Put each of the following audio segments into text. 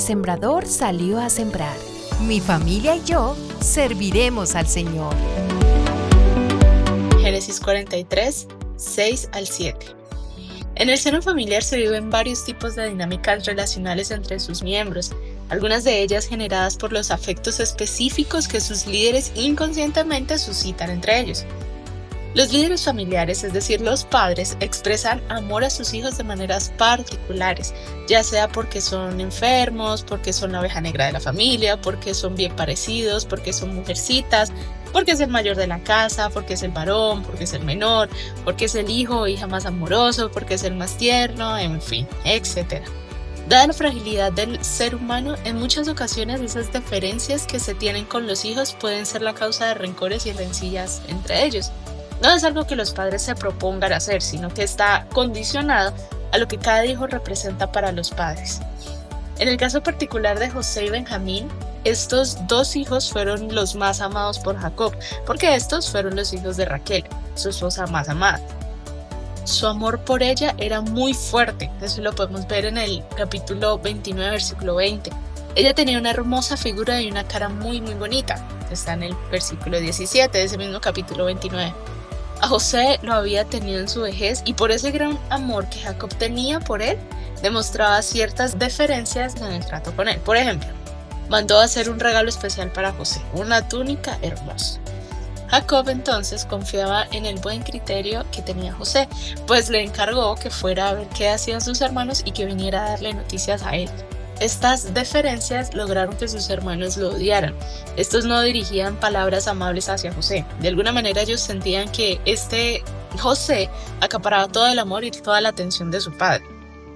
sembrador salió a sembrar. Mi familia y yo serviremos al Señor. Génesis 43, 6 al 7. En el seno familiar se viven varios tipos de dinámicas relacionales entre sus miembros, algunas de ellas generadas por los afectos específicos que sus líderes inconscientemente suscitan entre ellos. Los líderes familiares, es decir, los padres, expresan amor a sus hijos de maneras particulares, ya sea porque son enfermos, porque son la oveja negra de la familia, porque son bien parecidos, porque son mujercitas, porque es el mayor de la casa, porque es el varón, porque es el menor, porque es el hijo o hija más amoroso, porque es el más tierno, en fin, etc. Dada la fragilidad del ser humano, en muchas ocasiones esas diferencias que se tienen con los hijos pueden ser la causa de rencores y rencillas entre ellos. No es algo que los padres se propongan hacer, sino que está condicionado a lo que cada hijo representa para los padres. En el caso particular de José y Benjamín, estos dos hijos fueron los más amados por Jacob, porque estos fueron los hijos de Raquel, su esposa más amada. Su amor por ella era muy fuerte, eso lo podemos ver en el capítulo 29, versículo 20. Ella tenía una hermosa figura y una cara muy muy bonita, está en el versículo 17 de ese mismo capítulo 29. A José lo había tenido en su vejez y por ese gran amor que Jacob tenía por él, demostraba ciertas deferencias en el trato con él. Por ejemplo, mandó hacer un regalo especial para José, una túnica hermosa. Jacob entonces confiaba en el buen criterio que tenía José, pues le encargó que fuera a ver qué hacían sus hermanos y que viniera a darle noticias a él. Estas deferencias lograron que sus hermanos lo odiaran. Estos no dirigían palabras amables hacia José. De alguna manera ellos sentían que este José acaparaba todo el amor y toda la atención de su padre.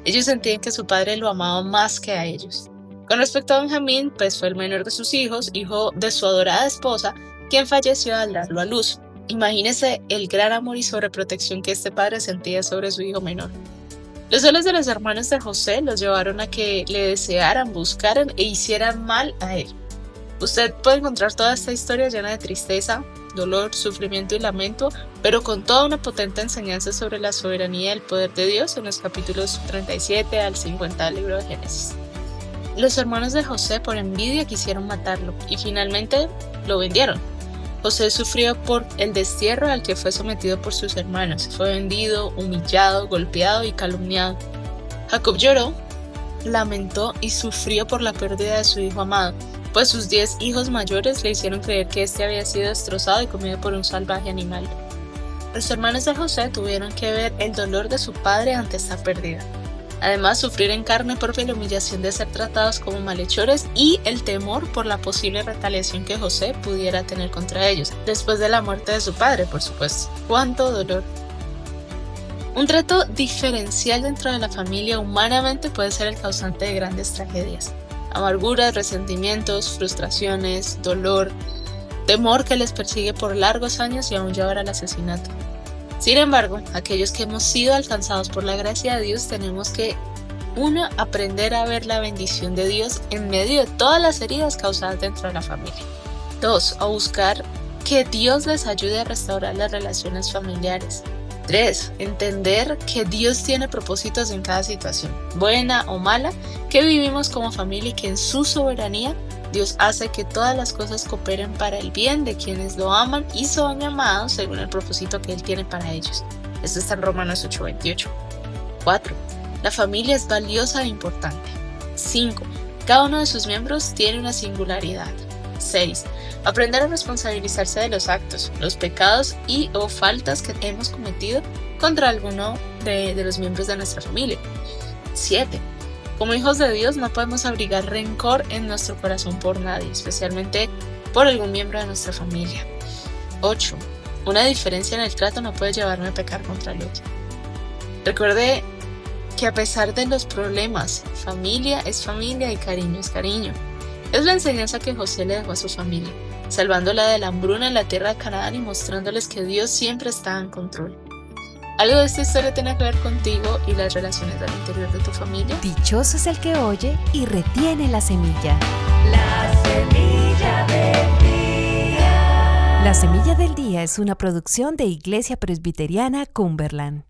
Ellos sentían que su padre lo amaba más que a ellos. Con respecto a Benjamín, pues fue el menor de sus hijos, hijo de su adorada esposa, quien falleció al darlo a luz. Imagínese el gran amor y sobreprotección que este padre sentía sobre su hijo menor. Los celos de los hermanos de José los llevaron a que le desearan, buscaran e hicieran mal a él. Usted puede encontrar toda esta historia llena de tristeza, dolor, sufrimiento y lamento, pero con toda una potente enseñanza sobre la soberanía y el poder de Dios en los capítulos 37 al 50 del libro de Génesis. Los hermanos de José por envidia quisieron matarlo y finalmente lo vendieron. José sufrió por el destierro al que fue sometido por sus hermanos. Fue vendido, humillado, golpeado y calumniado. Jacob lloró, lamentó y sufrió por la pérdida de su hijo amado, pues sus diez hijos mayores le hicieron creer que éste había sido destrozado y comido por un salvaje animal. Los hermanos de José tuvieron que ver el dolor de su padre ante esta pérdida. Además, sufrir en carne propia la humillación de ser tratados como malhechores y el temor por la posible retaliación que José pudiera tener contra ellos, después de la muerte de su padre, por supuesto. ¡Cuánto dolor! Un trato diferencial dentro de la familia humanamente puede ser el causante de grandes tragedias. Amarguras, resentimientos, frustraciones, dolor, temor que les persigue por largos años y aún llevar al asesinato. Sin embargo, aquellos que hemos sido alcanzados por la gracia de Dios tenemos que, uno, aprender a ver la bendición de Dios en medio de todas las heridas causadas dentro de la familia. Dos, a buscar que Dios les ayude a restaurar las relaciones familiares. Tres, entender que Dios tiene propósitos en cada situación, buena o mala, que vivimos como familia y que en su soberanía Dios hace que todas las cosas cooperen para el bien de quienes lo aman y son amados según el propósito que Él tiene para ellos. Esto está en Romanos 8:28. 4. La familia es valiosa e importante. 5. Cada uno de sus miembros tiene una singularidad. 6. Aprender a responsabilizarse de los actos, los pecados y o faltas que hemos cometido contra alguno de, de los miembros de nuestra familia. 7 como hijos de Dios no podemos abrigar rencor en nuestro corazón por nadie, especialmente por algún miembro de nuestra familia. 8. Una diferencia en el trato no puede llevarme a pecar contra el otro. Recuerde que a pesar de los problemas, familia es familia y cariño es cariño. Es la enseñanza que José le dejó a su familia, salvándola de la hambruna en la tierra de Canaán y mostrándoles que Dios siempre está en control. ¿Algo de esta historia tiene que ver contigo y las relaciones al interior de tu familia? Dichoso es el que oye y retiene la semilla. La semilla del día. La semilla del día es una producción de Iglesia Presbiteriana Cumberland.